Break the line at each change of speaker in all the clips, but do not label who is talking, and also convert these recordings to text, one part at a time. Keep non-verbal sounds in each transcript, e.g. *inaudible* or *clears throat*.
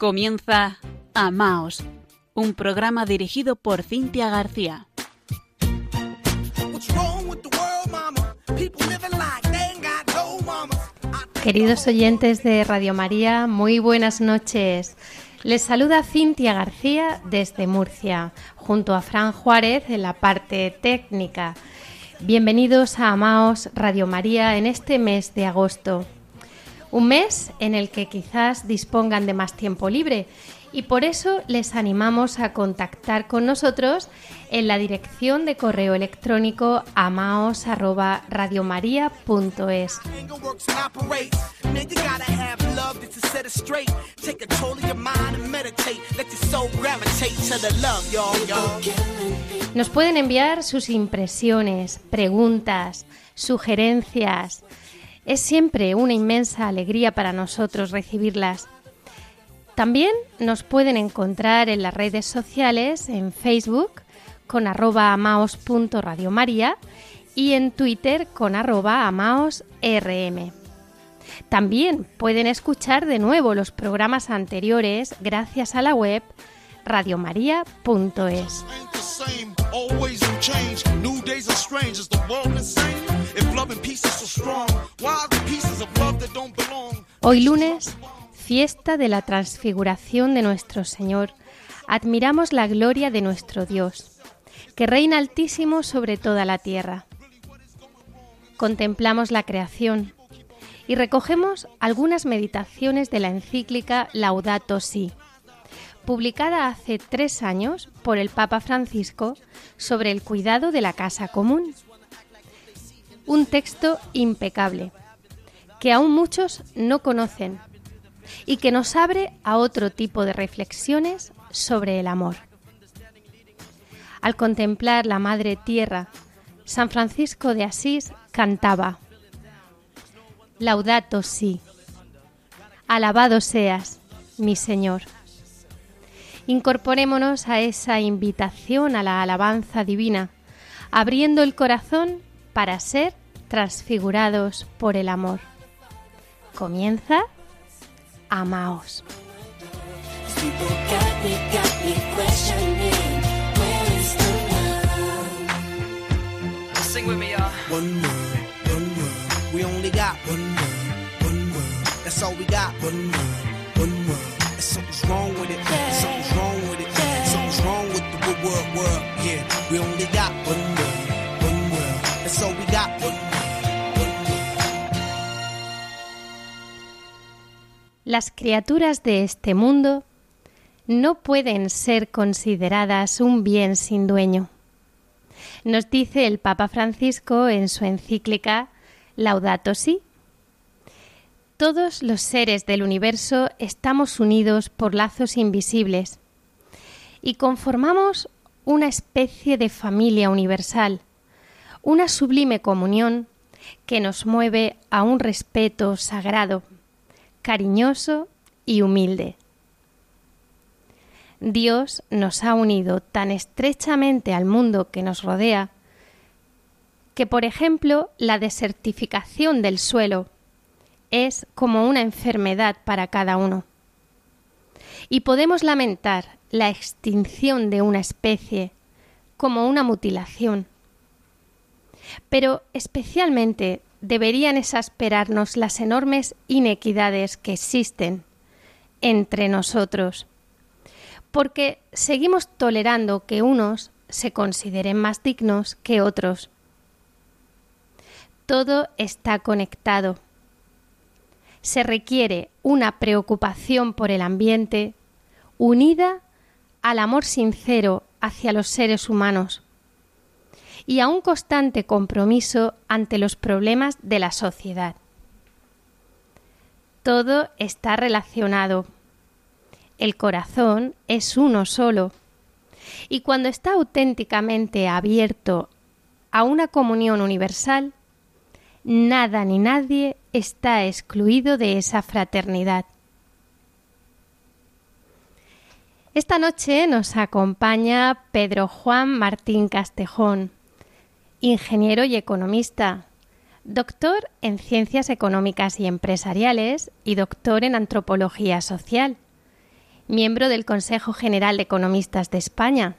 Comienza Amaos, un programa dirigido por Cintia García.
Queridos oyentes de Radio María, muy buenas noches. Les saluda Cintia García desde Murcia, junto a Fran Juárez en la parte técnica. Bienvenidos a Amaos Radio María en este mes de agosto. Un mes en el que quizás dispongan de más tiempo libre y por eso les animamos a contactar con nosotros en la dirección de correo electrónico amaos@radiomaria.es. Nos pueden enviar sus impresiones, preguntas, sugerencias. Es siempre una inmensa alegría para nosotros recibirlas. También nos pueden encontrar en las redes sociales, en Facebook con arroba amaos.radiomaria y en Twitter con arroba amaosrm. También pueden escuchar de nuevo los programas anteriores gracias a la web radiomaria.es. Hoy lunes fiesta de la transfiguración de nuestro Señor, admiramos la gloria de nuestro Dios, que reina altísimo sobre toda la tierra. Contemplamos la creación y recogemos algunas meditaciones de la encíclica Laudato Si, publicada hace tres años por el Papa Francisco sobre el cuidado de la casa común. Un texto impecable, que aún muchos no conocen y que nos abre a otro tipo de reflexiones sobre el amor. Al contemplar la Madre Tierra, San Francisco de Asís cantaba, Laudato si, alabado seas, mi Señor. Incorporémonos a esa invitación a la alabanza divina, abriendo el corazón para ser transfigurados por el amor. Comienza amaos.
Sing with me, y'all. One world, one world. We only got one world, one world. That's all we got. One world, one world. And something's wrong with it. Something's
Las criaturas de este mundo no pueden ser consideradas un bien sin dueño. Nos dice el Papa Francisco en su encíclica Laudato Si. Todos los seres del universo estamos unidos por lazos invisibles y conformamos una especie de familia universal, una sublime comunión que nos mueve a un respeto sagrado cariñoso y humilde. Dios nos ha unido tan estrechamente al mundo que nos rodea que, por ejemplo, la desertificación del suelo es como una enfermedad para cada uno. Y podemos lamentar la extinción de una especie como una mutilación. Pero especialmente deberían exasperarnos las enormes inequidades que existen entre nosotros, porque seguimos tolerando que unos se consideren más dignos que otros. Todo está conectado. Se requiere una preocupación por el ambiente unida al amor sincero hacia los seres humanos y a un constante compromiso ante los problemas de la sociedad. Todo está relacionado. El corazón es uno solo y cuando está auténticamente abierto a una comunión universal, nada ni nadie está excluido de esa fraternidad. Esta noche nos acompaña Pedro Juan Martín Castejón, ingeniero y economista, doctor en Ciencias Económicas y Empresariales y doctor en Antropología Social, miembro del Consejo General de Economistas de España.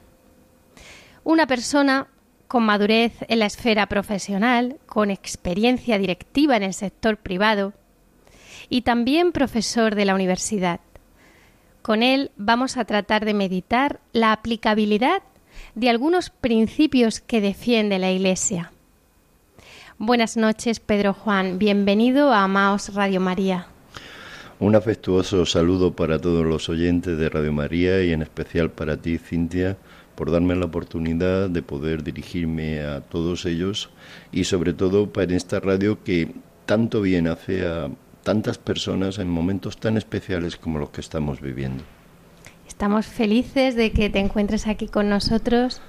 Una persona con madurez en la esfera profesional, con experiencia directiva en el sector privado y también profesor de la universidad. Con él vamos a tratar de meditar la aplicabilidad de algunos principios que defiende la Iglesia. Buenas noches, Pedro Juan. Bienvenido a Amaos Radio María.
Un afectuoso saludo para todos los oyentes de Radio María y en especial para ti, Cintia, por darme la oportunidad de poder dirigirme a todos ellos y sobre todo para esta radio que tanto bien hace a tantas personas en momentos tan especiales como los que estamos viviendo.
Estamos felices de que te encuentres aquí con nosotros.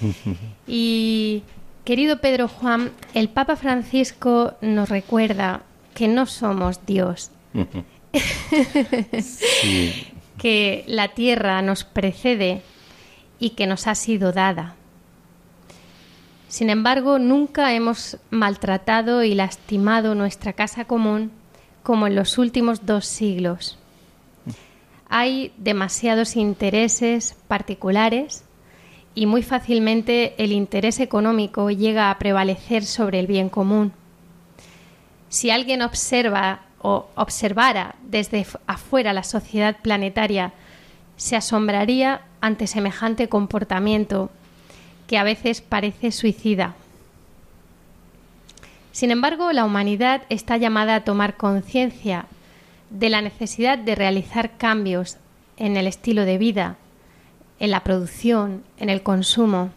*laughs* y querido Pedro Juan, el Papa Francisco nos recuerda que no somos Dios. *laughs* que la tierra nos precede y que nos ha sido dada. Sin embargo, nunca hemos maltratado y lastimado nuestra casa común como en los últimos dos siglos. Hay demasiados intereses particulares y muy fácilmente el interés económico llega a prevalecer sobre el bien común. Si alguien observa o observara desde afuera la sociedad planetaria, se asombraría ante semejante comportamiento que a veces parece suicida. Sin embargo, la humanidad está llamada a tomar conciencia de la necesidad de realizar cambios en el estilo de vida, en la producción, en el consumo,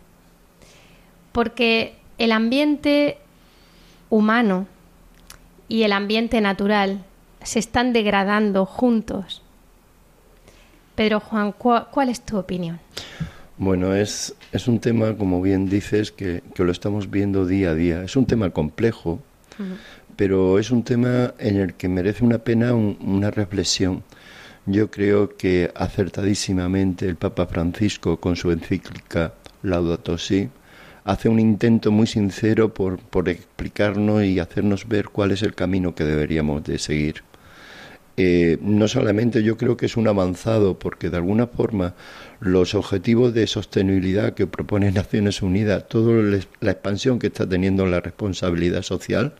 porque el ambiente humano y el ambiente natural se están degradando juntos. Pedro Juan, ¿cuál, es tu opinión?
Bueno, es, es un tema, como bien dices, que, que, lo estamos viendo día a día. Es un tema complejo, pero es un tema en el que merece una pena una reflexión. Yo creo que acertadísimamente el Papa Francisco, con su encíclica Laudato Si, hace un intento muy sincero por, por explicarnos y hacernos ver cuál es el camino que deberíamos de seguir. Eh, no solamente yo creo que es un avanzado, porque de alguna forma los objetivos de sostenibilidad que propone Naciones Unidas, toda la expansión que está teniendo la responsabilidad social,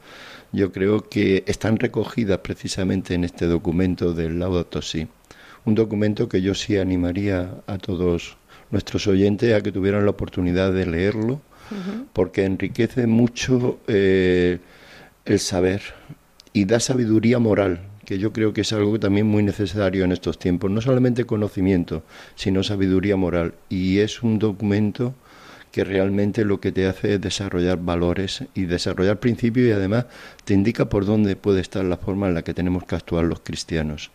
yo creo que están recogidas precisamente en este documento del Laudato Si. Un documento que yo sí animaría a todos nuestros oyentes a que tuvieran la oportunidad de leerlo, porque enriquece mucho eh, el saber y da sabiduría moral que yo creo que es algo también muy necesario en estos tiempos, no solamente conocimiento, sino sabiduría moral. Y es un documento que realmente lo que te hace es desarrollar valores y desarrollar principios y además te indica por dónde puede estar la forma en la que tenemos que actuar los cristianos.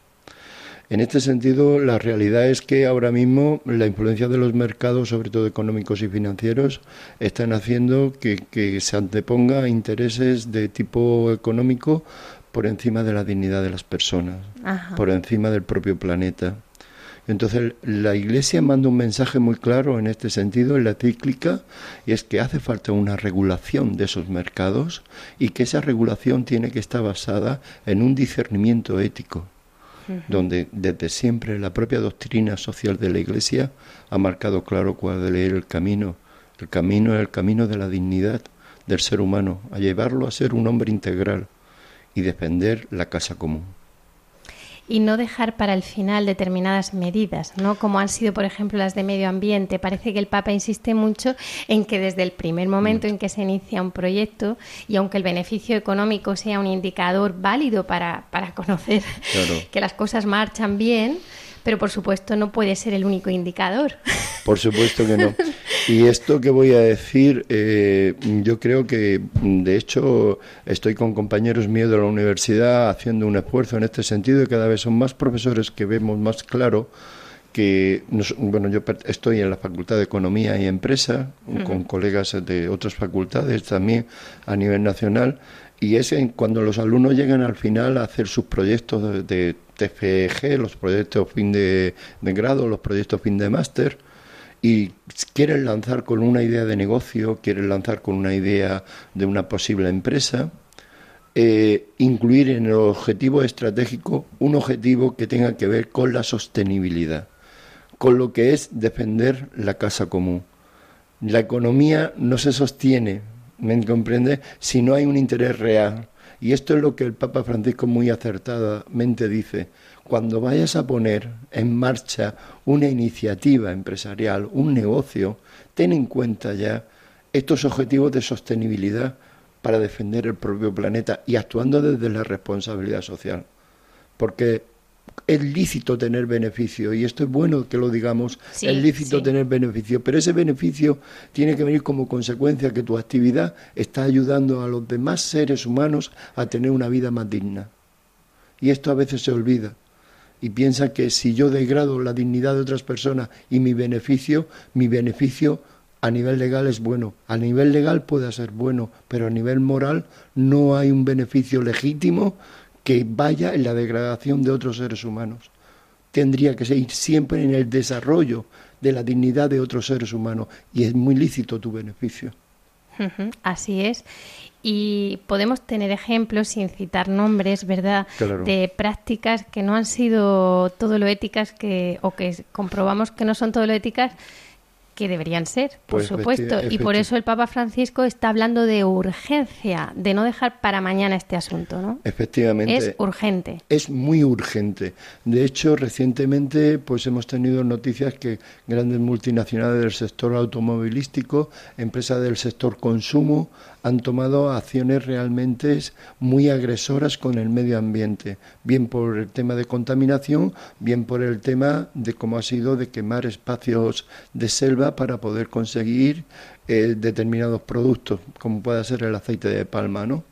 En este sentido, la realidad es que ahora mismo la influencia de los mercados, sobre todo económicos y financieros, están haciendo que, se anteponga intereses de tipo económico por encima de la dignidad de las personas, por encima del propio planeta. Entonces la Iglesia manda un mensaje muy claro en este sentido en la cíclica y es que hace falta una regulación de esos mercados y que esa regulación tiene que estar basada en un discernimiento ético, donde desde siempre la propia doctrina social de la Iglesia ha marcado claro cuál es el camino. El camino es el camino de la dignidad del ser humano, a llevarlo a ser un hombre integral y defender la casa común.
Y no dejar para el final determinadas medidas, ¿no? Como han sido, por ejemplo, las de medio ambiente. Parece que el Papa insiste mucho en que desde el primer momento en que se inicia un proyecto, y aunque el beneficio económico sea un indicador válido para, para conocer *laughs* que las cosas marchan bien, pero por supuesto no puede ser el único indicador. *laughs*
Por supuesto que no. Y esto que voy a decir, eh, yo creo que, de hecho, estoy con compañeros míos de la universidad haciendo un esfuerzo en este sentido y cada vez son más profesores que vemos más claro que, bueno, yo estoy en la Facultad de Economía y Empresa, con colegas de otras facultades también a nivel nacional, y es cuando los alumnos llegan al final a hacer sus proyectos de, TFG, los proyectos fin de, grado, los proyectos fin de máster, y quieren lanzar con una idea de negocio, quieren lanzar con una idea de una posible empresa, eh, incluir en el objetivo estratégico un objetivo que tenga que ver con la sostenibilidad. con lo que es defender la casa común. La economía no se sostiene, ¿me comprende?, si no hay un interés real. Y esto es lo que el Papa Francisco muy acertadamente dice. Cuando vayas a poner en marcha una iniciativa empresarial, un negocio, ten en cuenta ya estos objetivos de sostenibilidad para defender el propio planeta y actuando desde la responsabilidad social. Porque es lícito tener beneficio, y esto es bueno que lo digamos, es lícito tener beneficio, pero ese beneficio tiene que venir como consecuencia que tu actividad está ayudando a los demás seres humanos a tener una vida más digna. Y esto a veces se olvida. Y piensa que si yo degrado la dignidad de otras personas y mi beneficio, mi beneficio a nivel legal es bueno. A nivel legal puede ser bueno, pero a nivel moral no hay un beneficio legítimo que vaya en la degradación de otros seres humanos. Tendría que seguir siempre en el desarrollo de la dignidad de otros seres humanos y es muy lícito tu beneficio.
Así es. Y podemos tener ejemplos, sin citar nombres, ¿verdad?, de prácticas que no han sido todo lo éticas que, o que comprobamos que no son todo lo éticas que deberían ser, por pues supuesto. Y por eso el Papa Francisco está hablando de urgencia, de no dejar para mañana este asunto, ¿no?
Efectivamente.
Es urgente.
Es muy urgente. De hecho, recientemente pues hemos tenido noticias que grandes multinacionales del sector automovilístico, empresas del sector consumo, han tomado acciones realmente muy agresoras con el medio ambiente, bien por el tema de contaminación, bien por el tema de cómo ha sido de quemar espacios de selva para poder conseguir eh, determinados productos, como puede ser el aceite de palma, ¿no?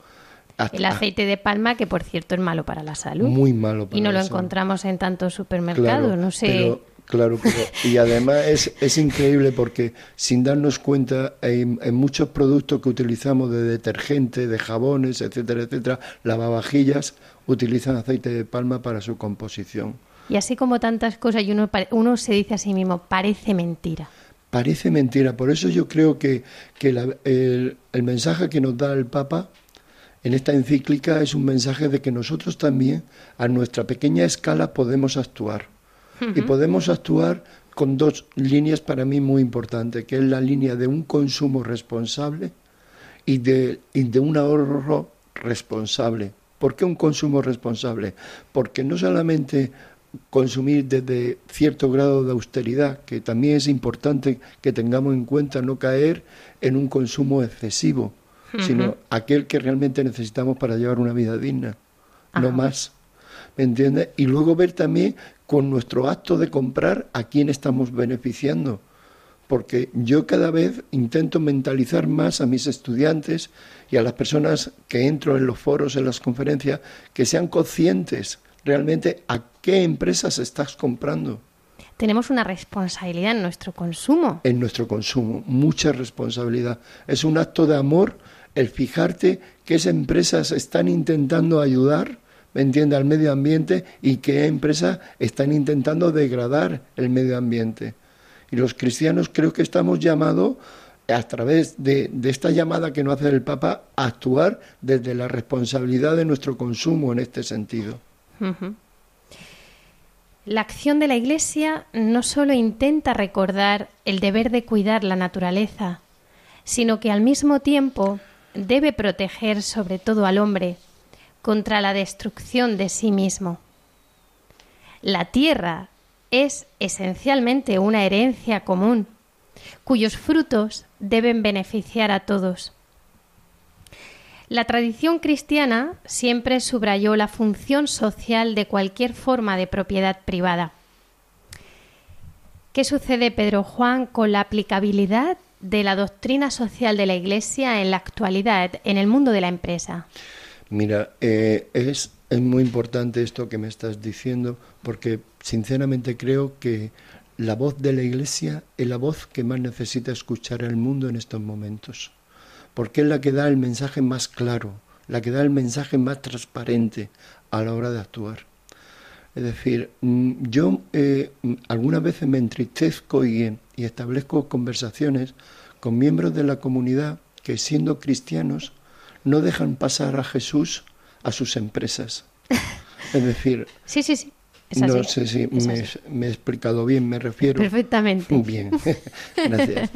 el aceite de palma, que por cierto es malo para la salud.
Muy malo para
Y no lo encontramos en tantos supermercados, no sé.
Claro, y además es, es increíble porque sin darnos cuenta en, muchos productos que utilizamos de detergente, de jabones, etcétera, etcétera, lavavajillas utilizan aceite de palma para su composición.
Y así como tantas cosas, y uno, uno se dice a sí mismo, parece mentira.
Parece mentira, por eso yo creo que, que el, el mensaje que nos da el Papa en esta encíclica es un mensaje de que nosotros también, a nuestra pequeña escala, podemos actuar y podemos actuar con dos líneas para mí muy importantes, que es la línea de un consumo responsable y de, de un ahorro responsable. ¿Por qué un consumo responsable? Porque no solamente consumir desde cierto grado de austeridad, que también es importante que tengamos en cuenta no caer en un consumo excesivo, sino aquel que realmente necesitamos para llevar una vida digna, no más. ¿Me entiendes? Y luego ver también con nuestro acto de comprar a quién estamos beneficiando. Porque yo cada vez intento mentalizar más a mis estudiantes y a las personas que entro en los foros, en las conferencias, que sean conscientes realmente a qué empresas estás comprando.
Tenemos una responsabilidad en nuestro consumo.
En nuestro consumo, mucha responsabilidad. Es un acto de amor el fijarte que esas empresas están intentando ayudar ¿me entiende?, al medio ambiente y qué empresas están intentando degradar el medio ambiente. Y los cristianos creo que estamos llamados a través de, esta llamada que nos hace el Papa a actuar desde la responsabilidad de nuestro consumo en este sentido.
La acción de la Iglesia no solo intenta recordar el deber de cuidar la naturaleza, sino que al mismo tiempo debe proteger sobre todo al hombre contra la destrucción de sí mismo. La tierra es esencialmente una herencia común, cuyos frutos deben beneficiar a todos. La tradición cristiana siempre subrayó la función social de cualquier forma de propiedad privada. ¿Qué sucede, Pedro Juan, con la aplicabilidad de la doctrina social de la Iglesia en la actualidad en el mundo de la empresa?
Mira, eh, es, es muy importante esto que me estás diciendo porque sinceramente creo que la voz de la Iglesia es la voz que más necesita escuchar el mundo en estos momentos, porque es la que da el mensaje más claro, la que da el mensaje más transparente a la hora de actuar. Es decir, mm, yo eh, algunas veces me entristezco y, y establezco conversaciones con miembros de la comunidad que siendo cristianos no dejan pasar a Jesús a sus empresas. Es decir, *laughs*
sí, sí, sí.
no sé si me, he explicado bien, me refiero.
Perfectamente. *laughs*
Bien, *laughs* gracias.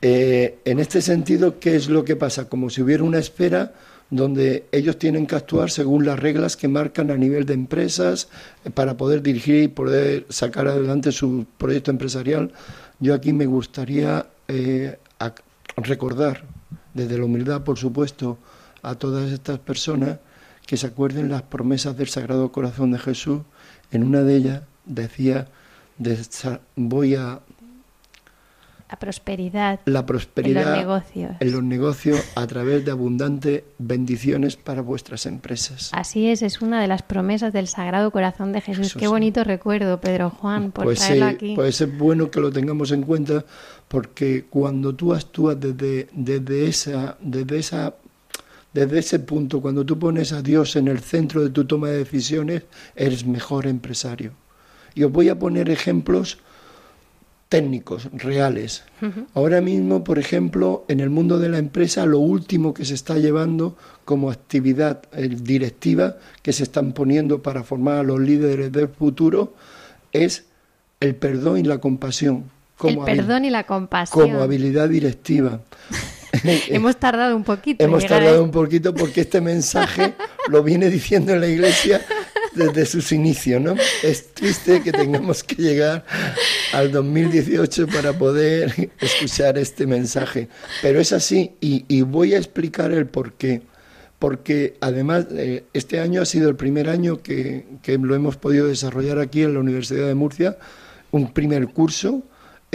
Eh, en este sentido, ¿qué es lo que pasa? Como si hubiera una esfera donde ellos tienen que actuar según las reglas que marcan a nivel de empresas eh, para poder dirigir y poder sacar adelante su proyecto empresarial. Yo aquí me gustaría eh, recordar, desde la humildad, por supuesto, a todas estas personas que se acuerden las promesas del Sagrado Corazón de Jesús. En una de ellas decía, voy a
la prosperidad,
la prosperidad
en los negocios.
En los negocios a través de abundantes bendiciones para vuestras empresas.
Así es, es una de las promesas del Sagrado Corazón de Jesús. Qué bonito recuerdo, Pedro Juan, por
pues
traerlo aquí.
Pues es bueno que lo tengamos en cuenta porque cuando tú actúas desde, desde esa, desde esa desde ese punto, cuando tú pones a Dios en el centro de tu toma de decisiones, eres mejor empresario. Y os voy a poner ejemplos técnicos, reales. Ahora mismo, por ejemplo, en el mundo de la empresa, lo último que se está llevando como actividad directiva que se están poniendo para formar a los líderes del futuro es el perdón y la compasión.
Como el perdón y la compasión.
Como habilidad directiva. *laughs* *laughs*
Hemos tardado un poquito.
Hemos tardado un poquito porque este mensaje *laughs* lo viene diciendo en la iglesia desde sus inicios, ¿no? Es triste que tengamos que llegar al 2018 para poder escuchar este mensaje, pero es así y, voy a explicar el por qué. Porque además eh, este año ha sido el primer año que, que lo hemos podido desarrollar aquí en la Universidad de Murcia, un primer curso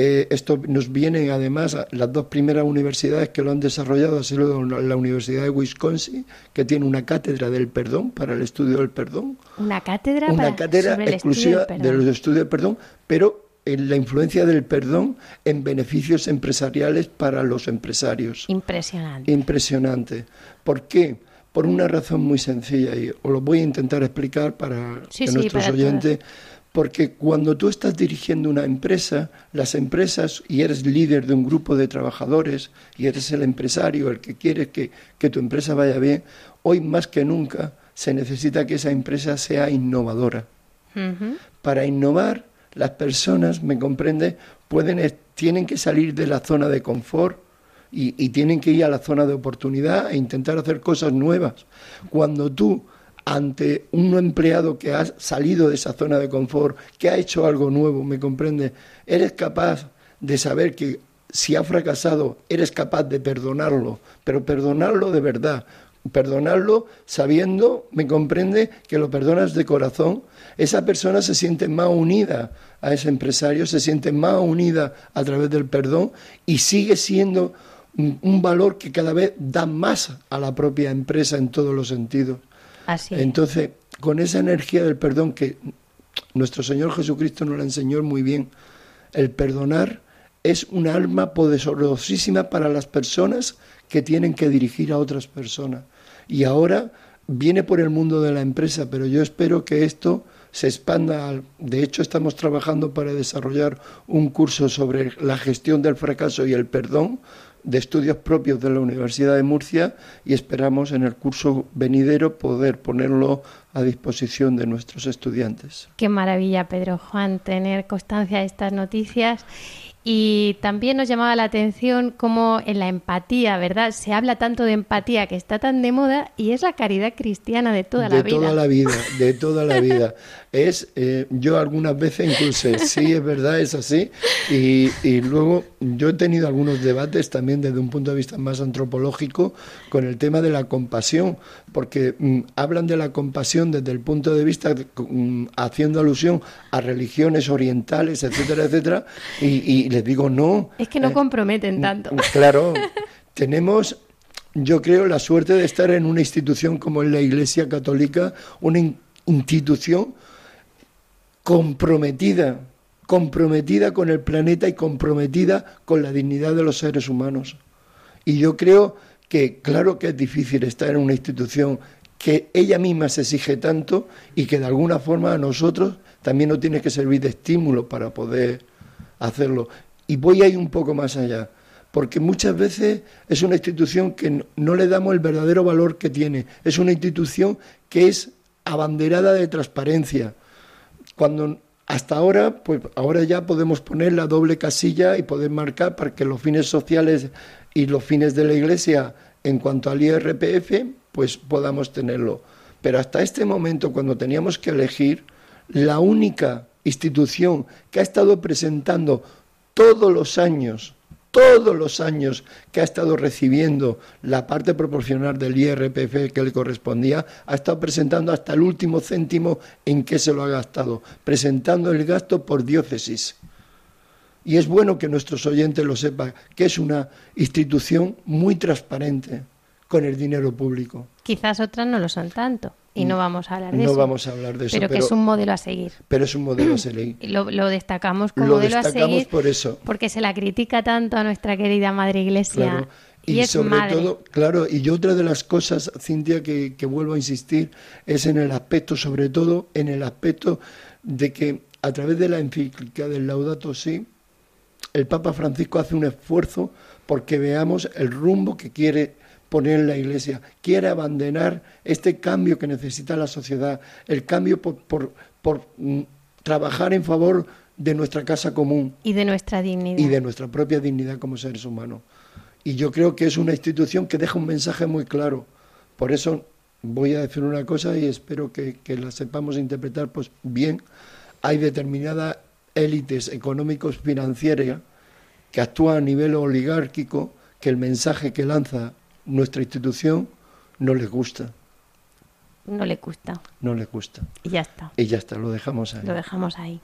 eh, esto nos viene además, las dos primeras universidades que lo han desarrollado ha sido la Universidad de Wisconsin, que tiene una cátedra del perdón para el estudio del perdón.
Una cátedra,
una cátedra exclusiva de los estudios del perdón, pero en la influencia del perdón en beneficios empresariales para los empresarios.
Impresionante.
Impresionante. ¿Por qué? Por una razón muy sencilla y os lo voy a intentar explicar para que nuestros oyentes. Porque cuando tú estás dirigiendo una empresa, las empresas, y eres líder de un grupo de trabajadores, y eres el empresario, el que quiere que, tu empresa vaya bien, hoy más que nunca se necesita que esa empresa sea innovadora. Para innovar, las personas, me comprende, pueden, tienen que salir de la zona de confort y, y tienen que ir a la zona de oportunidad e intentar hacer cosas nuevas. Cuando tú ante un empleado que ha salido de esa zona de confort, que ha hecho algo nuevo, ¿me comprende? Eres capaz de saber que si ha fracasado, eres capaz de perdonarlo, pero perdonarlo de verdad, perdonarlo sabiendo, me comprende, que lo perdonas de corazón, esa persona se siente más unida a ese empresario, se siente más unida a través del perdón y sigue siendo un, valor que cada vez da más a la propia empresa en todos los sentidos. Entonces, con esa energía del perdón que nuestro Señor Jesucristo nos la enseñó muy bien, el perdonar es un arma poderosísima para las personas que tienen que dirigir a otras personas. Y ahora viene por el mundo de la empresa, pero yo espero que esto se expanda. De hecho, estamos trabajando para desarrollar un curso sobre la gestión del fracaso y el perdón, de estudios propios de la Universidad de Murcia y esperamos en el curso venidero poder ponerlo a disposición de nuestros estudiantes.
Qué maravilla, Pedro Juan, tener constancia de estas noticias y también nos llamaba la atención cómo en la empatía, ¿verdad? Se habla tanto de empatía que está tan de moda y es la caridad cristiana de toda la vida.
De toda la vida, *laughs* de toda la vida. Es, eh, yo algunas veces incluso, sí, es verdad, es así. Y, y, luego yo he tenido algunos debates también desde un punto de vista más antropológico con el tema de la compasión, porque mm, hablan de la compasión desde el punto de vista mm, haciendo alusión a religiones orientales, etcétera, etcétera, y, les digo no.
Es que no eh, comprometen tanto.
Claro, *laughs* tenemos yo creo la suerte de estar en una institución como la Iglesia Católica, una institución comprometida, comprometida con el planeta y comprometida con la dignidad de los seres humanos. Y yo creo que claro que es difícil estar en una institución que ella misma se exige tanto y que de alguna forma a nosotros también nos tiene que servir de estímulo para poder hacerlo. Y voy a ir un poco más allá, porque muchas veces es una institución que no le damos el verdadero valor que tiene. Es una institución que es abanderada de transparencia, cuando hasta ahora, pues ahora ya podemos poner la doble casilla y poder marcar para que los fines sociales y los fines de la Iglesia en cuanto al IRPF, pues podamos tenerlo. Pero hasta este momento, cuando teníamos que elegir, la única institución que ha estado presentando todos los años, todos los años que ha estado recibiendo la parte proporcional del IRPF que le correspondía, ha estado presentando hasta el último céntimo en que se lo ha gastado, presentando el gasto por diócesis. Y es bueno que nuestros oyentes lo sepan, que es una institución muy transparente con el dinero público.
Quizás otras no lo son tanto y no vamos a hablar de
no
eso.
vamos a hablar de eso.
Pero, que es un modelo a seguir.
Pero es un modelo a *clears throat* seguir.
Lo, lo destacamos como
Lo
modelo a
destacamos
seguir
por eso.
porque se la critica tanto a nuestra querida Madre Iglesia.
Claro.
Y,
Y,
es
sobre
madre.
todo, claro, y otra de las cosas, Cintia, que, que vuelvo a insistir, es en el aspecto, sobre todo, en el aspecto de que a través de la encíclica del Laudato Si, el Papa Francisco hace un esfuerzo porque veamos el rumbo que quiere poner la Iglesia, quiere abandonar este cambio que necesita la sociedad, el cambio por, por, por, mm, trabajar en favor de nuestra casa común,
Y de nuestra dignidad.
y de nuestra propia dignidad como seres humanos. Y yo creo que es una institución que deja un mensaje muy claro. Por eso voy a decir una cosa y espero que, que la sepamos interpretar pues bien. Hay determinadas élites económicos financieras que actúan a nivel oligárquico que el mensaje que lanza nuestra institución no les gusta,
No le gusta.
no les gusta.
Y ya está.
Y ya está, lo dejamos ahí.
Lo dejamos ahí.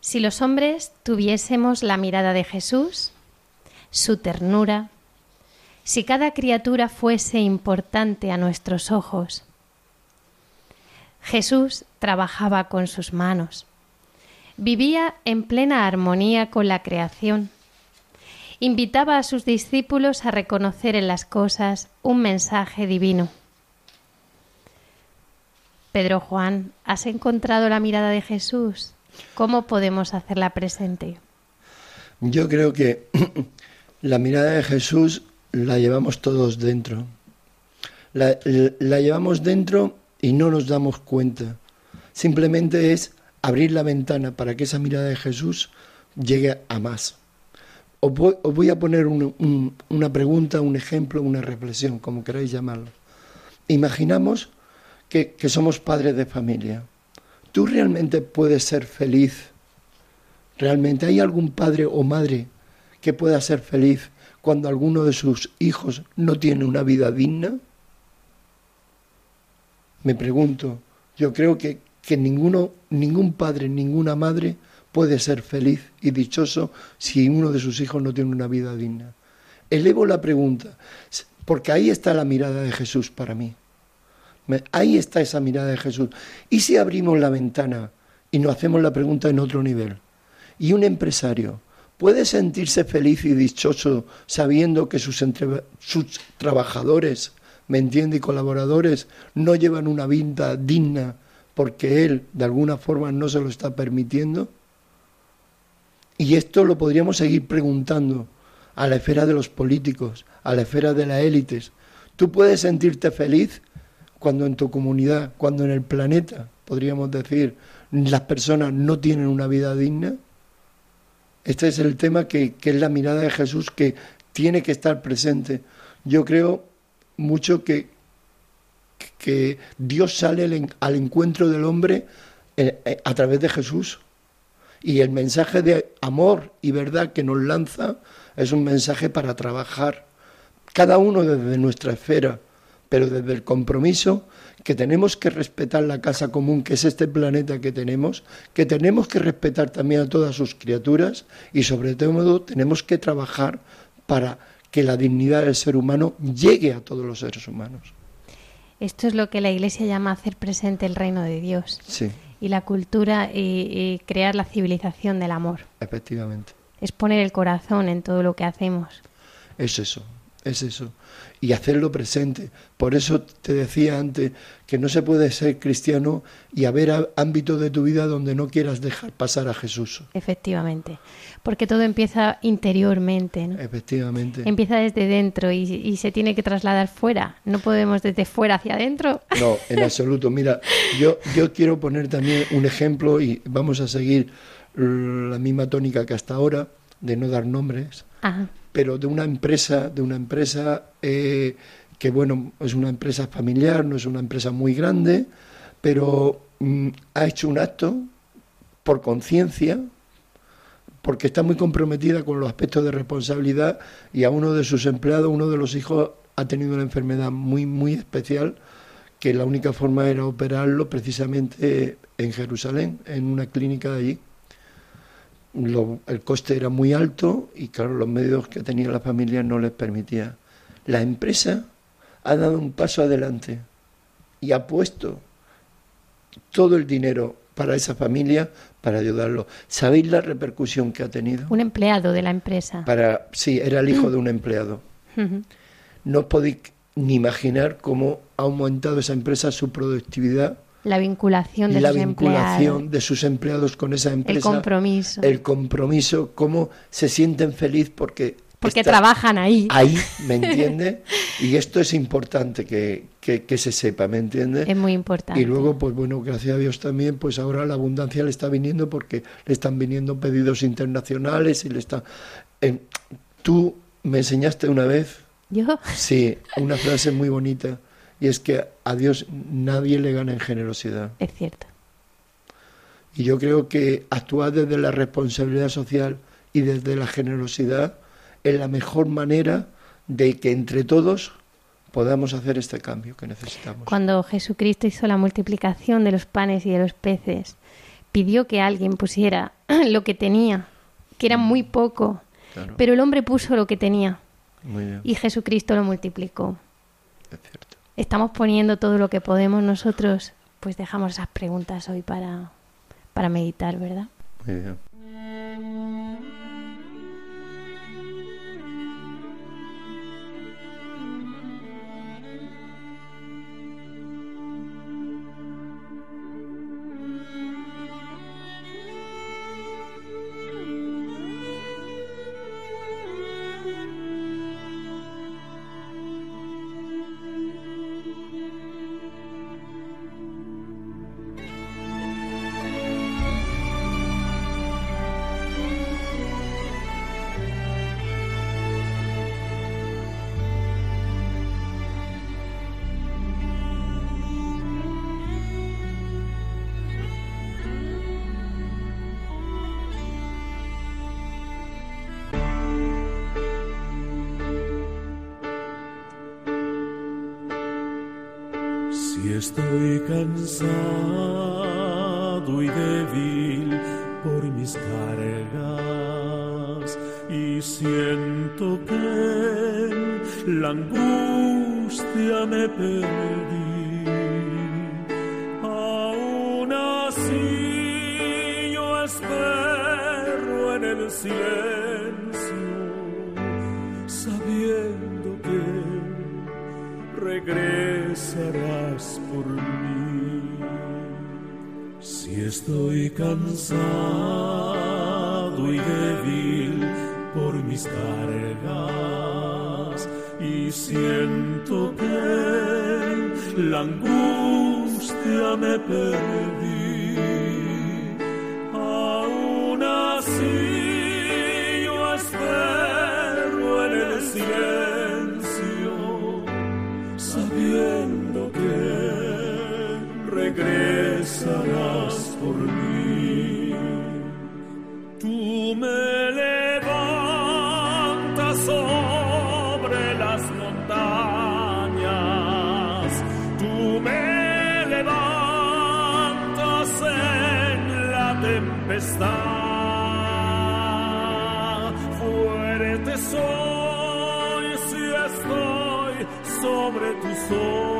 Si los hombres tuviésemos la mirada de Jesús, su ternura, si cada criatura fuese importante a nuestros ojos, Jesús trabajaba con sus manos, vivía en plena armonía con la creación, invitaba a sus discípulos a reconocer en las cosas un mensaje divino. Pedro Juan, ¿has encontrado la mirada de Jesús? ¿Cómo podemos hacerla presente?
Yo creo que *clears throat* la mirada de Jesús la llevamos todos dentro. La, la, llevamos dentro y no nos damos cuenta. Simplemente es abrir la ventana para que esa mirada de Jesús llegue a más. Os voy, a poner un, un, una pregunta, un ejemplo, una reflexión, como queráis llamarlo. Imaginamos que, que somos padres de familia. ¿Tú realmente puedes ser feliz? ¿Realmente hay algún padre o madre que pueda ser feliz cuando alguno de sus hijos no tiene una vida digna? Me pregunto, yo creo que, que ninguno, ningún padre, ninguna madre puede ser feliz y dichoso si uno de sus hijos no tiene una vida digna. Elevo la pregunta, porque ahí está la mirada de Jesús para mí. Ahí está esa mirada de Jesús. ¿Y si abrimos la ventana y nos hacemos la pregunta en otro nivel? ¿Y un empresario puede sentirse feliz y dichoso sabiendo que sus, trabajadores, me entiende, y colaboradores no llevan una vida digna porque él de alguna forma no se lo está permitiendo? Y esto lo podríamos seguir preguntando a la esfera de los políticos, a la esfera de las élites. ¿Tú puedes sentirte feliz cuando en tu comunidad, cuando en el planeta, podríamos decir, las personas no tienen una vida digna? Este es el tema que, que es la mirada de Jesús que tiene que estar presente. Yo creo mucho que, que Dios sale al encuentro del hombre a través de Jesús. Y el mensaje de amor y verdad que nos lanza es un mensaje para trabajar, cada uno desde nuestra esfera, pero desde el compromiso que tenemos que respetar la casa común, que es este planeta que tenemos, que tenemos que respetar también a todas sus criaturas y sobre todo tenemos que trabajar para que la dignidad del ser humano llegue a todos los seres humanos.
Esto es lo que la Iglesia llama hacer presente el reino de Dios.
Sí.
Y la cultura y, y crear la civilización del amor.
Efectivamente.
Es poner el corazón en todo lo que hacemos.
Es eso, es eso. Y hacerlo presente. Por eso te decía antes que no se puede ser cristiano y haber ámbitos de tu vida donde no quieras dejar pasar a Jesús.
Efectivamente. Porque todo empieza interiormente. ¿no?
Efectivamente.
Empieza desde dentro y, y, se tiene que trasladar fuera. No podemos desde fuera hacia adentro. *laughs*
No, en absoluto. Mira, yo, yo quiero poner también un ejemplo y vamos a seguir la misma tónica que hasta ahora, de no dar nombres.
Ajá
pero de una empresa, de una empresa eh, que bueno, es una empresa familiar, no es una empresa muy grande, pero mm, ha hecho un acto por conciencia, porque está muy comprometida con los aspectos de responsabilidad y a uno de sus empleados, uno de los hijos, ha tenido una enfermedad muy, muy especial que la única forma era operarlo precisamente en Jerusalén, en una clínica de allí el coste era muy alto y claro, los medios que tenía la familia no les permitía. La empresa ha dado un paso adelante y ha puesto todo el dinero para esa familia para ayudarlo. ¿Sabéis la repercusión que ha tenido?
Un empleado de la empresa.
Para, sí, era el hijo de un empleado. No os podéis ni imaginar cómo ha aumentado esa empresa su productividad
la vinculación de
la
sus
vinculación
empleados.
de sus empleados con esa empresa.
El compromiso.
El compromiso, cómo se sienten feliz porque...
Porque trabajan ahí.
Ahí, ¿me *laughs* entiende? y esto es importante que, que, se sepa, ¿me entiende?
Es muy importante.
Y luego, pues bueno, gracias a Dios también, pues ahora la abundancia le está viniendo porque le están viniendo pedidos internacionales y le está... tú me enseñaste una vez...
¿Yo?
Sí, una frase muy bonita y es que a Dios nadie le gana en generosidad.
Es cierto.
Y yo creo que actuar desde la responsabilidad social y desde la generosidad es la mejor manera de que entre todos podamos hacer este cambio que necesitamos.
Cuando Jesucristo hizo la multiplicación de los panes y de los peces, pidió que alguien pusiera *clears throat* lo que tenía, que era muy poco, pero el hombre puso lo que tenía y Jesucristo lo multiplicó.
Es cierto
estamos poniendo todo lo que podemos nosotros, pues dejamos esas preguntas hoy para, para meditar, ¿verdad?
Muy bien.
Estoy cansado y débil por mis cargas y siento que la angustia me perdí. Cansado y débil por mis cargas y siento que la angustia me perdí, aún así yo espero en el silencio, sabiendo que regresarás por mí. Tú me levantas sobre las montañas, tú me levantas en la tempestad. Fuerte soy si estoy sobre tus hombros,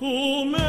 Tú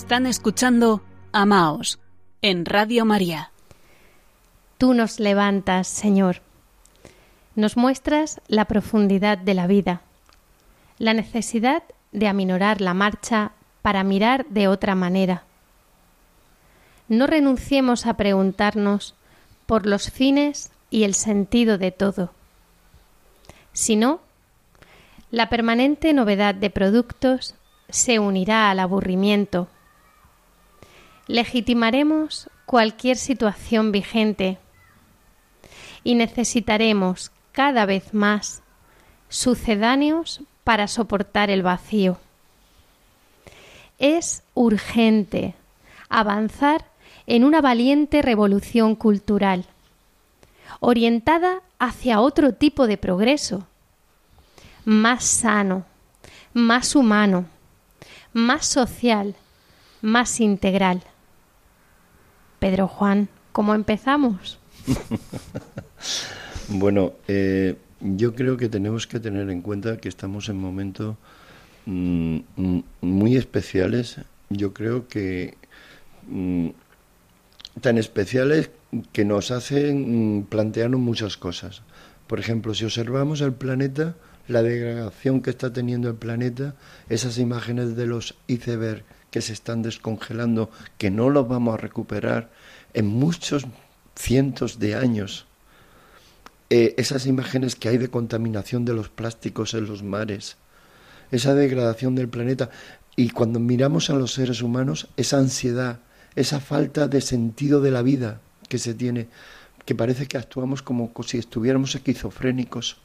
Están escuchando Amaos en Radio María.
Tú nos levantas, Señor. Nos muestras la profundidad de la vida, la necesidad de aminorar la marcha para mirar de otra manera. No renunciemos a preguntarnos por los fines y el sentido de todo, sino la permanente novedad de productos se unirá al aburrimiento. Legitimaremos cualquier situación vigente y necesitaremos cada vez más sucedáneos para soportar el vacío. Es urgente avanzar en una valiente revolución cultural, orientada hacia otro tipo de progreso, más sano, más humano, más social, más integral. Pedro Juan, ¿cómo empezamos? *laughs*
Bueno, eh, yo creo que tenemos que tener en cuenta que estamos en momentos mm, mm, muy especiales. Yo creo que mm, tan especiales que nos hacen plantearnos muchas cosas. Por ejemplo, si observamos el planeta, la degradación que está teniendo el planeta, esas imágenes de los icebergs que se están descongelando, que no los vamos a recuperar en muchos cientos de años. Eh, esas imágenes que hay de contaminación de los plásticos en los mares, esa degradación del planeta. Y cuando miramos a los seres humanos, esa ansiedad, esa falta de sentido de la vida que se tiene, que parece que actuamos como si estuviéramos esquizofrénicos.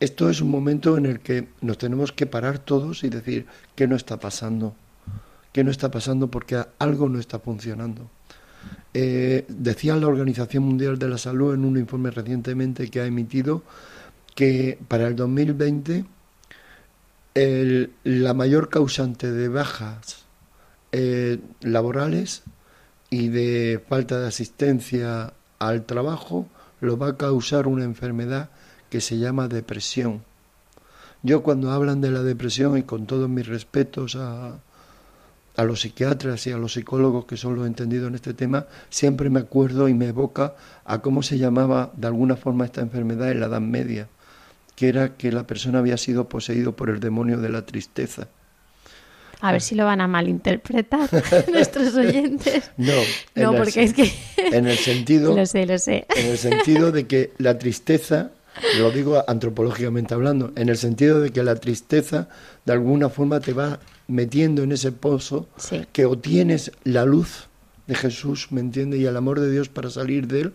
Esto es un momento en el que nos tenemos que parar todos y decir qué no está pasando, qué no está pasando porque algo no está funcionando. Eh, decía la Organización Mundial de la Salud en un informe recientemente que ha emitido que para el 2020 el- la mayor causante de bajas eh, laborales y de falta de asistencia al trabajo lo va a causar una enfermedad que se llama depresión. Yo cuando hablan de la depresión y con todos mis respetos a, a los psiquiatras y a los psicólogos que son los entendidos en este tema, siempre me acuerdo y me evoca a cómo se llamaba de alguna forma esta enfermedad en la Edad Media, que era que la persona había sido poseído por el demonio de la tristeza.
A ver si lo van a malinterpretar *laughs* nuestros oyentes.
No,
No, porque es que...
en el sentido *laughs*
Lo sé, lo sé.
en el sentido de que la tristeza, lo digo antropológicamente hablando, en el sentido de que la tristeza de alguna forma te va metiendo en ese pozo
Sí.
que o tienes la luz de Jesús, ¿me entiendes? Y el amor de Dios para salir de él,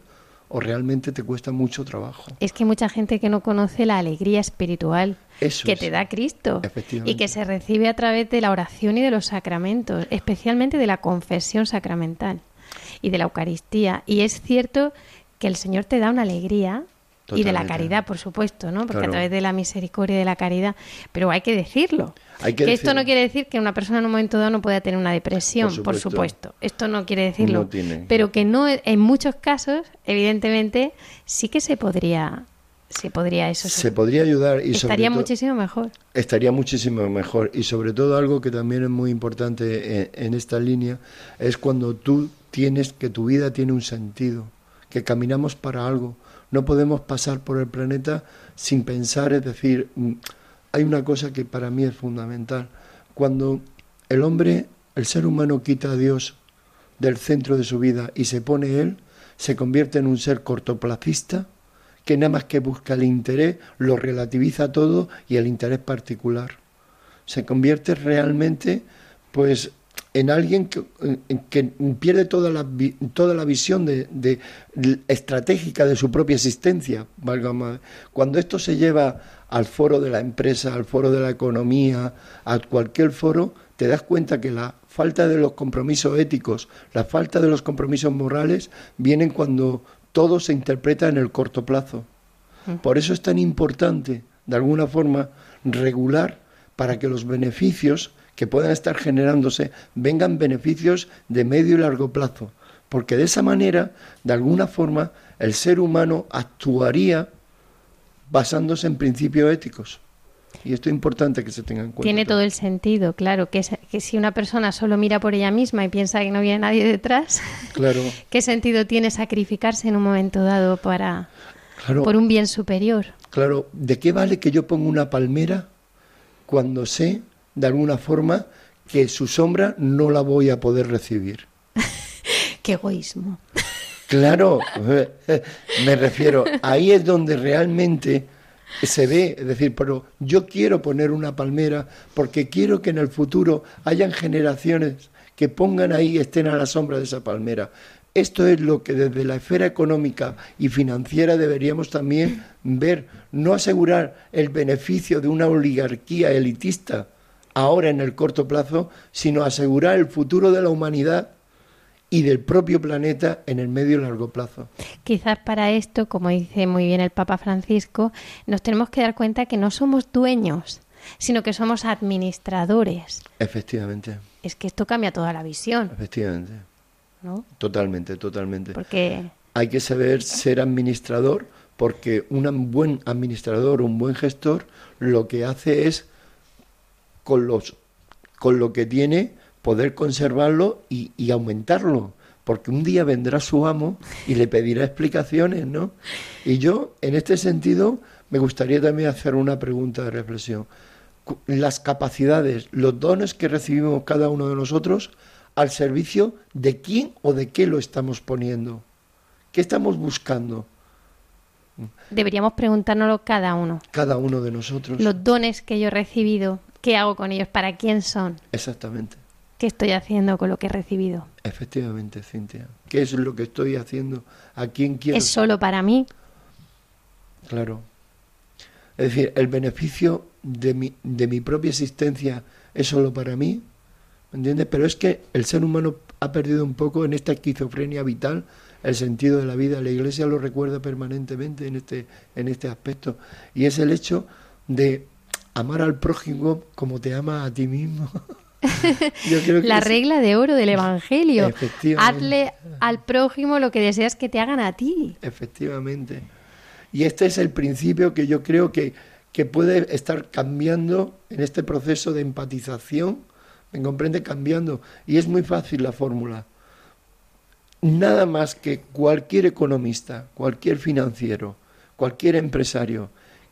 o realmente te cuesta mucho trabajo.
Es que hay mucha gente que no conoce la alegría espiritual
Eso
que
es.
te da Cristo y que se recibe a través de la oración y de los sacramentos, especialmente de la confesión sacramental. y de la Eucaristía. Y es cierto que el Señor te da una alegría y de la caridad, por supuesto, ¿no? Porque
Claro.
a través de la misericordia y de la caridad, pero hay que decirlo.
Hay que
esto no quiere decir que una persona en un momento dado no pueda tener una depresión,
Por
por
supuesto.
Esto no quiere decirlo.
No tiene.
Pero que no, en muchos casos, evidentemente, sí que se podría, se podría eso.
Se podría ayudar y
Estaría muchísimo mejor.
estaría muchísimo mejor y sobre todo algo que también es muy importante en, en esta línea es cuando tú tienes que tu vida tiene un sentido que caminamos para algo no podemos pasar por el planeta sin pensar es decir mm, hay una cosa que para mí es fundamental cuando el hombre el ser humano quita a Dios del centro de su vida y se pone él se convierte en un ser cortoplacista que nada más que busca el interés, lo relativiza todo y el interés particular. Se convierte realmente, pues, en alguien que, que pierde toda la, toda la visión de, de- estratégica de su propia existencia. valga más. Cuando esto se lleva al foro de la empresa, al foro de la economía, a cualquier foro, te das cuenta que la falta de los compromisos éticos, la falta de los compromisos morales, vienen cuando todo se interpreta en el corto plazo. Por eso es tan importante, de alguna forma, regular para que los beneficios que puedan estar generándose vengan beneficios de medio y largo plazo. Porque de esa manera, de alguna forma, el ser humano actuaría basándose en principios éticos. Y esto es importante que se tenga en cuenta.
Tiene todo el sentido, claro, que, es- que si una persona solo mira por ella misma y piensa que no viene nadie detrás,
Claro, *laughs*
¿qué sentido tiene sacrificarse en un momento dado para
claro.
por un bien superior?
Claro, ¿de qué vale que yo ponga una palmera cuando sé, de alguna forma, que su sombra no la voy a poder recibir? *laughs*
Qué egoísmo.
Claro, *laughs* me refiero, ahí es donde realmente se ve, es decir, pero yo quiero poner una palmera porque quiero que en el futuro hayan generaciones que pongan ahí, estén a la sombra de esa palmera. Esto es lo que desde la esfera económica y financiera deberíamos también ver, no asegurar el beneficio de una oligarquía elitista ahora en el corto plazo, sino asegurar el futuro de la humanidad y del propio planeta en el medio y largo plazo.
Quizás para esto, como dice muy bien el Papa Francisco, nos tenemos que dar cuenta que no somos dueños, sino que somos administradores.
Efectivamente,
Es que esto cambia toda la visión,
efectivamente,
¿no?
totalmente, totalmente.
Porque
Hay que saber ser administrador porque un buen administrador, un buen gestor, lo que hace es con los con lo que tiene poder conservarlo y, y aumentarlo, porque un día vendrá su amo y le pedirá explicaciones, ¿no? Y yo, en este sentido, me gustaría también hacer una pregunta de reflexión. Las capacidades, los dones que recibimos cada uno de nosotros, al servicio de quién o de qué lo estamos poniendo. ¿Qué estamos buscando
deberíamos preguntárnoslo cada uno.
cada uno de nosotros?
Los dones que yo he recibido, ¿qué hago con ellos? ¿Para quién son?
Exactamente.
¿Qué estoy haciendo con lo que he recibido?
Efectivamente, Cintia. ¿Qué es lo que estoy haciendo? ¿A quién quiero?
¿Es solo para mí?
Claro. Es decir, el beneficio de mi, de mi propia existencia es solo para mí, ¿me entiendes? Pero es que el ser humano ha perdido un poco en esta esquizofrenia vital el sentido de la vida. La Iglesia lo recuerda permanentemente en este, en este aspecto. Y es el hecho de amar al prójimo como te ama a ti mismo. *laughs* Yo creo que
La
es-
regla de oro del Evangelio. Hazle al prójimo lo que deseas que te hagan a ti.
Efectivamente. Y este es el principio que yo creo que, que puede estar cambiando en este proceso de empatización, me comprende, cambiando. Y es muy fácil la fórmula. Nada más que cualquier economista, cualquier financiero, cualquier empresario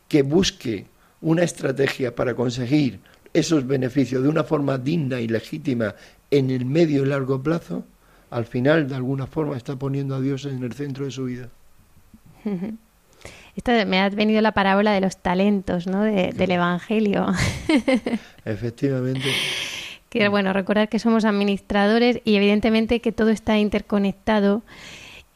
que busque una estrategia para conseguir esos beneficios de una forma digna y legítima en el medio y largo plazo, al final de alguna forma está poniendo a Dios en el centro de su vida.
Esto me ha venido la parábola de los talentos, ¿no? De- del Evangelio. *laughs*
Efectivamente.
Que bueno, recordar que somos administradores y evidentemente que todo está interconectado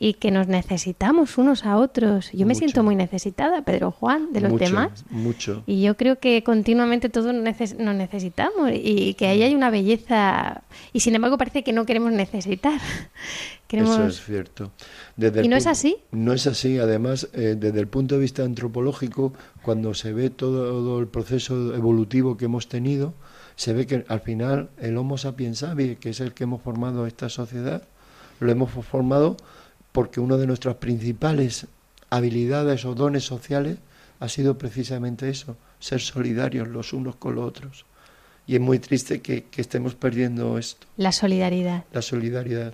y que nos necesitamos unos a otros. Yo me siento muy necesitada, Pedro Juan, de los
mucho,
demás.
Mucho.
Y yo creo que continuamente todos neces- nos necesitamos y que ahí hay una belleza. Y sin embargo parece que no queremos necesitar. *laughs* Queremos...
Eso es cierto. Desde
¿Y no es así?
No es así. Además, eh, desde el punto de vista antropológico, cuando se ve todo el proceso evolutivo que hemos tenido, se ve que al final el Homo sapiens sapiens, que es el que hemos formado esta sociedad, lo hemos formado porque una de nuestras principales habilidades o dones sociales ha sido precisamente eso, ser solidarios los unos con los otros. Y es muy triste que, que estemos perdiendo esto,
La solidaridad.
la solidaridad.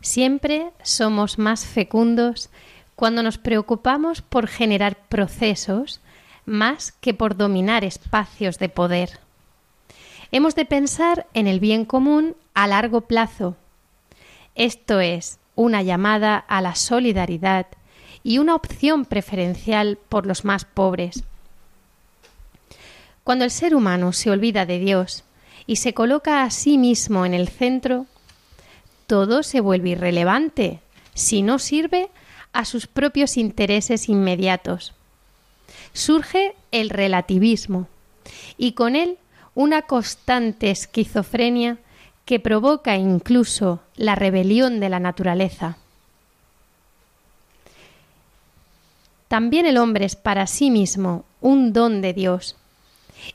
Siempre somos más fecundos cuando nos preocupamos por generar procesos más que por dominar espacios de poder. Hemos de pensar en el bien común a largo plazo. Esto es una llamada a la solidaridad y una opción preferencial por los más pobres. Cuando el ser humano se olvida de Dios y se coloca a sí mismo en el centro, todo se vuelve irrelevante si no sirve a sus propios intereses inmediatos. Surge el relativismo y con él una constante esquizofrenia que provoca incluso la rebelión de la naturaleza. También el hombre es para sí mismo un don de Dios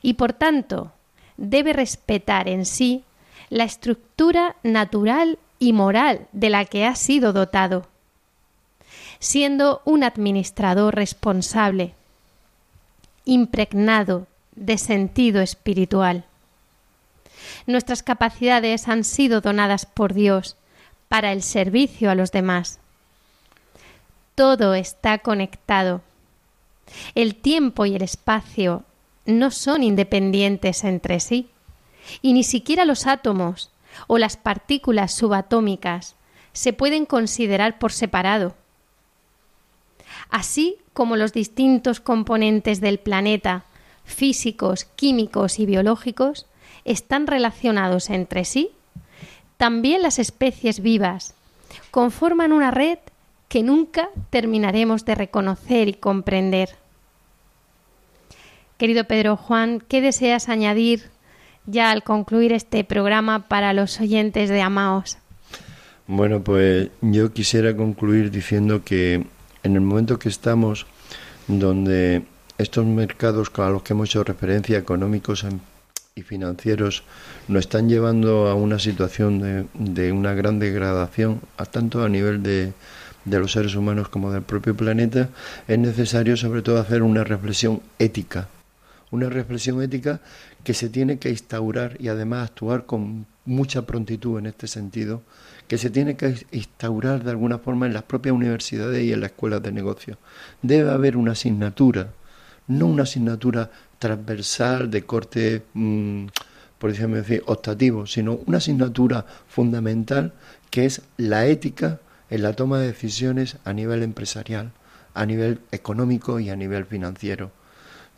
y por tanto debe respetar en sí la estructura natural y moral de la que ha sido dotado, siendo un administrador responsable, impregnado de sentido espiritual. Nuestras capacidades han sido donadas por Dios para el servicio a los demás. Todo está conectado. El tiempo y el espacio no son independientes entre sí, y ni siquiera los átomos o las partículas subatómicas se pueden considerar por separado. Así como los distintos componentes del planeta, físicos, químicos y biológicos, están relacionados entre sí, también las especies vivas conforman una red que nunca terminaremos de reconocer y comprender. Querido Pedro Juan, ¿qué deseas añadir ya al concluir este programa para los oyentes de Amaos?
Bueno, pues yo quisiera concluir diciendo que en el momento que estamos, donde estos mercados a los que hemos hecho referencia, económicos y financieros, nos están llevando a una situación de, de una gran degradación, a tanto a nivel de, de los seres humanos como del propio planeta, es necesario sobre todo hacer una reflexión ética, una reflexión ética que se tiene que instaurar y además actuar con mucha prontitud en este sentido, que se tiene que instaurar de alguna forma en las propias universidades y en las escuelas de negocios. Debe haber una asignatura, no una asignatura transversal de corte, mmm, por decirme decir, optativo, sino una asignatura fundamental que es la ética en la toma de decisiones a nivel empresarial, a nivel económico y a nivel financiero.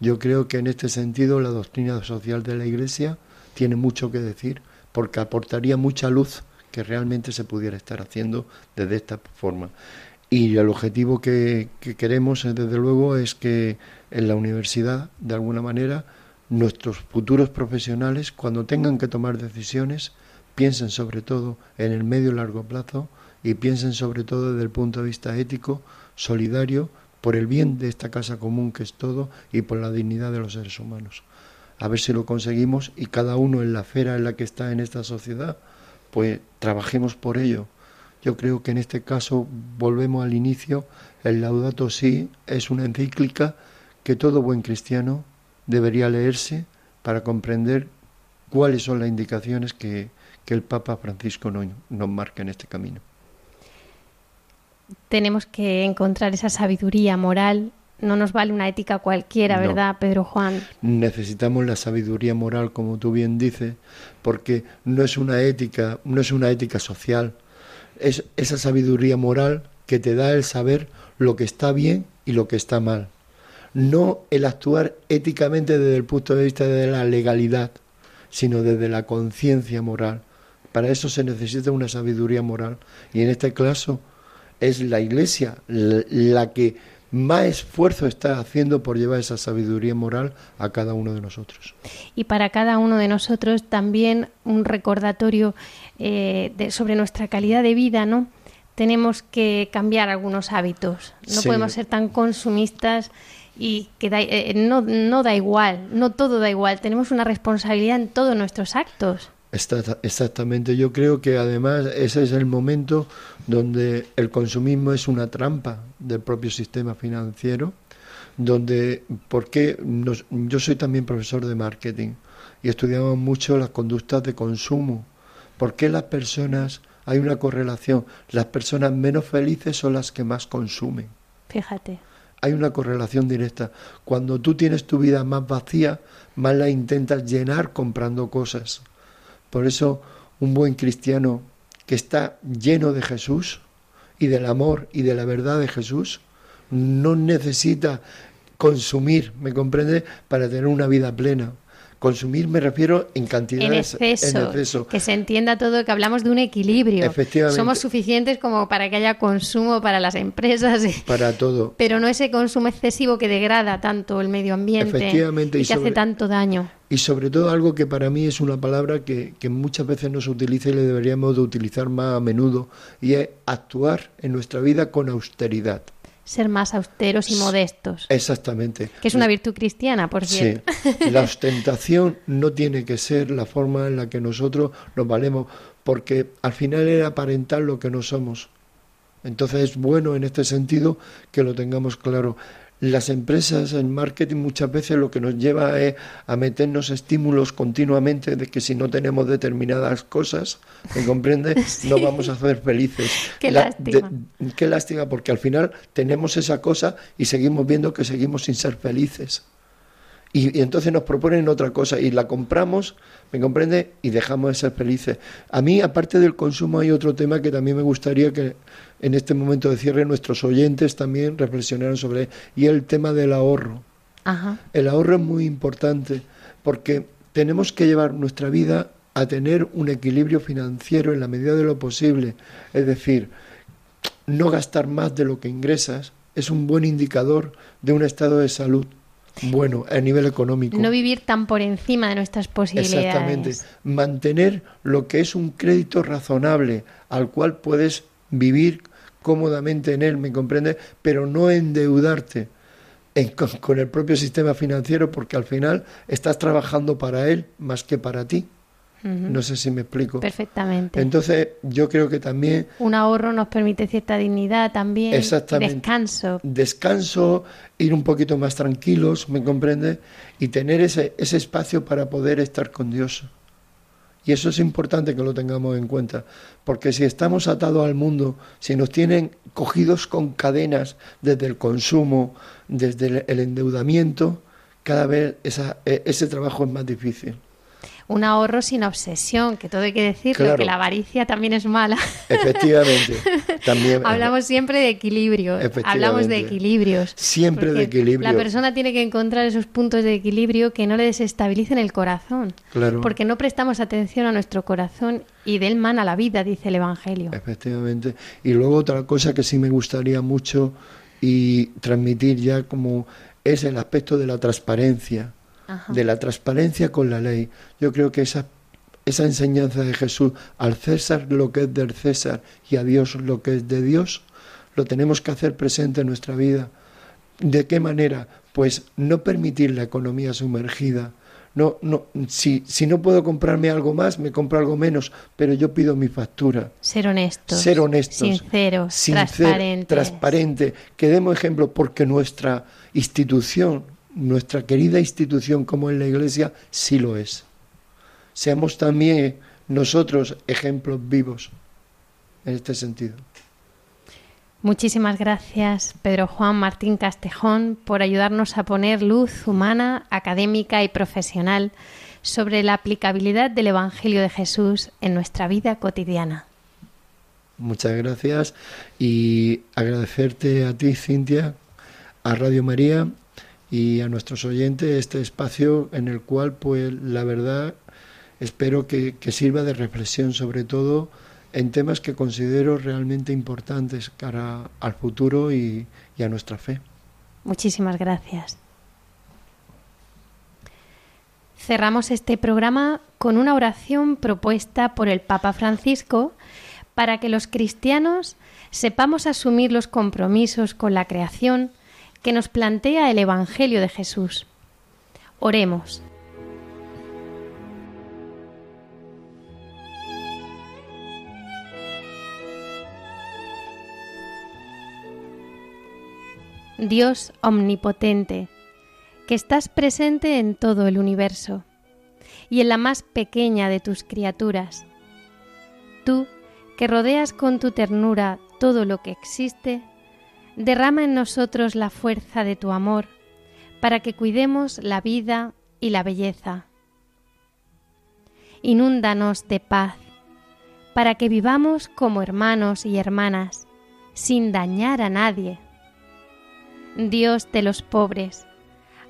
Yo creo que en este sentido la doctrina social de la Iglesia tiene mucho que decir porque aportaría mucha luz que realmente se pudiera estar haciendo desde esta forma. Y el objetivo que, que queremos, desde luego, es que en la universidad, de alguna manera, nuestros futuros profesionales, cuando tengan que tomar decisiones, piensen sobre todo en el medio y largo plazo y piensen sobre todo desde el punto de vista ético, solidario, por el bien de esta casa común que es todo y por la dignidad de los seres humanos. A ver si lo conseguimos y cada uno en la esfera en la que está en esta sociedad, pues trabajemos por ello. Yo creo que en este caso volvemos al inicio, el Laudato Si es una encíclica que todo buen cristiano debería leerse para comprender cuáles son las indicaciones que, que el Papa Francisco nos, nos marca en este camino
tenemos que encontrar esa sabiduría moral. No nos vale una ética cualquiera,
No.
¿verdad, Pedro Juan?
Necesitamos la sabiduría moral, como tú bien dices, porque no es una ética, no es una ética social. Es esa sabiduría moral que te da el saber lo que está bien y lo que está mal. No el actuar éticamente desde el punto de vista de la legalidad, sino desde la conciencia moral, Para eso se necesita una sabiduría moral. Y en este caso es la Iglesia la, que más esfuerzo está haciendo por llevar esa sabiduría moral a cada uno de nosotros.
Y para cada uno de nosotros también un recordatorio eh, de- sobre nuestra calidad de vida, ¿no? Tenemos que cambiar algunos hábitos. No
Sí.
podemos ser tan consumistas y que da- eh, no, no da igual, no todo da igual. Tenemos una responsabilidad en todos nuestros actos.
Exactamente, yo creo que además ese es el momento donde el consumismo es una trampa del propio sistema financiero, donde, porque nos- yo soy también profesor de marketing y estudiamos mucho las conductas de consumo. ¿Por qué las personas, hay una correlación, las personas menos felices son las que más consumen?
Fíjate.
Hay una correlación directa. Cuando tú tienes tu vida más vacía, más la intentas llenar comprando cosas. Por eso un buen cristiano que está lleno de Jesús y del amor y de la verdad de Jesús, no necesita consumir, ¿me comprende? Para tener una vida plena. Consumir me refiero en
En
cantidades
exceso,
en exceso.
que se entienda todo, que hablamos de un equilibrio.
Efectivamente.
Somos suficientes como para que haya consumo para las empresas, *laughs*
Para todo.
pero no ese consumo excesivo que degrada tanto el medio ambiente
Efectivamente,
y,
y
que hace tanto daño.
Y sobre todo algo que para mí es una palabra que, que muchas veces no se utiliza y le deberíamos de utilizar más a menudo, y es actuar en nuestra vida con austeridad.
Ser más austeros y modestos,
Exactamente.
que es una virtud cristiana, por
Sí,
cierto. *laughs*
la ostentación no tiene que ser la forma en la que nosotros nos valemos, porque al final es aparentar lo que no somos. Entonces es bueno en este sentido que lo tengamos claro. Las empresas en marketing muchas veces lo que nos lleva es a meternos estímulos continuamente de que si no tenemos determinadas cosas, ¿me comprende? *laughs* No vamos a ser felices.
Qué
La-
lástima.
de- qué lástima, porque al final tenemos esa cosa y seguimos viendo que seguimos sin ser felices. Y, y entonces nos proponen otra cosa y la compramos, ¿me comprende? Y dejamos de ser felices. A mí, aparte del consumo, hay otro tema que también me gustaría que en este momento de cierre nuestros oyentes también reflexionaran sobre él, y el tema del ahorro.
Ajá.
El ahorro es muy importante porque tenemos que llevar nuestra vida a tener un equilibrio financiero en la medida de lo posible. Es decir, no gastar más de lo que ingresas es un buen indicador de un estado de salud bueno a nivel económico.
No vivir tan por encima de nuestras posibilidades.
Exactamente. Mantener lo que es un crédito razonable al cual puedes vivir cómodamente en él, ¿me comprende? Pero no endeudarte en- con, con el propio sistema financiero porque al final estás trabajando para él más que para ti. No sé si me explico.
Perfectamente.
Entonces yo creo que también
Un ahorro nos permite cierta dignidad también,
Exactamente.
descanso.
descanso, ir un poquito más tranquilos, ¿me comprende? Y tener ese, ese espacio para poder estar con Dios. Y eso es importante que lo tengamos en cuenta, porque si estamos atados al mundo, si nos tienen cogidos con cadenas desde el consumo, desde el, el endeudamiento, cada vez esa- e- ese trabajo es más difícil.
Un ahorro sin obsesión, que todo hay que decirlo,
Claro.
que la avaricia también es mala.
Efectivamente, también *laughs*
Hablamos siempre de equilibrio, hablamos de equilibrios.
siempre de equilibrio.
La persona tiene que encontrar esos puntos de equilibrio que no le desestabilicen el corazón,
Claro.
porque no prestamos atención a nuestro corazón y de él mana la vida, dice el Evangelio.
Efectivamente. Y luego otra cosa que sí me gustaría mucho y transmitir ya como es el aspecto de la transparencia,
Ajá.
de la transparencia con la ley. Yo creo que esa, esa enseñanza de Jesús, al César lo que es del César y a Dios lo que es de Dios, lo tenemos que hacer presente en nuestra vida. ¿De qué manera? Pues no permitir la economía sumergida. No, no, si, si no puedo comprarme algo más, me compro algo menos, pero yo pido mi factura
Ser honestos,
ser honestos,
sinceros,
sincer-
transparentes.
transparente, que demos ejemplo porque nuestra institución, nuestra querida institución como es la Iglesia, sí lo es. Seamos también nosotros ejemplos vivos en este sentido.
Muchísimas gracias, Pedro Juan Martín Castejón, por ayudarnos a poner luz humana, académica y profesional sobre la aplicabilidad del Evangelio de Jesús en nuestra vida cotidiana.
Muchas gracias y agradecerte a ti, Cintia, a Radio María y a nuestros oyentes este espacio en el cual, pues, la verdad espero que, sirva de reflexión sobre todo en temas que considero realmente importantes cara al futuro y, y a nuestra fe.
Muchísimas gracias. Cerramos este programa con una oración propuesta por el Papa Francisco para que los cristianos sepamos asumir los compromisos con la creación que nos plantea el Evangelio de Jesús. Oremos. Dios omnipotente, que estás presente en todo el universo y en la más pequeña de tus criaturas. Tú, que rodeas con tu ternura todo lo que existe, derrama en nosotros la fuerza de tu amor para que cuidemos la vida y la belleza. Inúndanos de paz para que vivamos como hermanos y hermanas, sin dañar a nadie Dios de los pobres,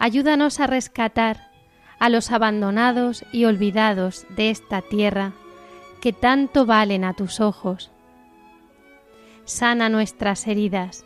ayúdanos a rescatar a los abandonados y olvidados de esta tierra que tanto valen a tus ojos. Sana nuestras heridas,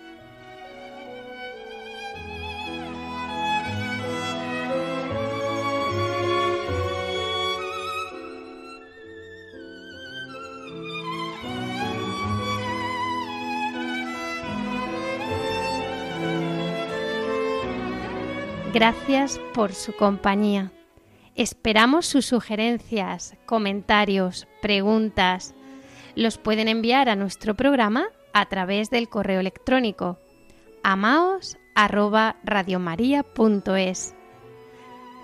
Gracias por su compañía. Esperamos sus sugerencias, comentarios, preguntas. Los pueden enviar a nuestro programa a través del correo electrónico amaos@radiomaria.es.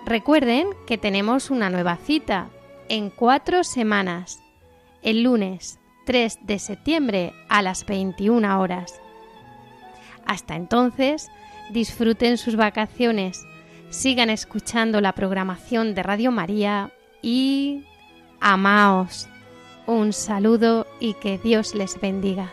Recuerden que tenemos una nueva cita en cuatro semanas, el lunes 3 de septiembre a las 21 horas. Hasta entonces, disfruten sus vacaciones, sigan escuchando la programación de Radio María y amaos. Un saludo y que Dios les bendiga.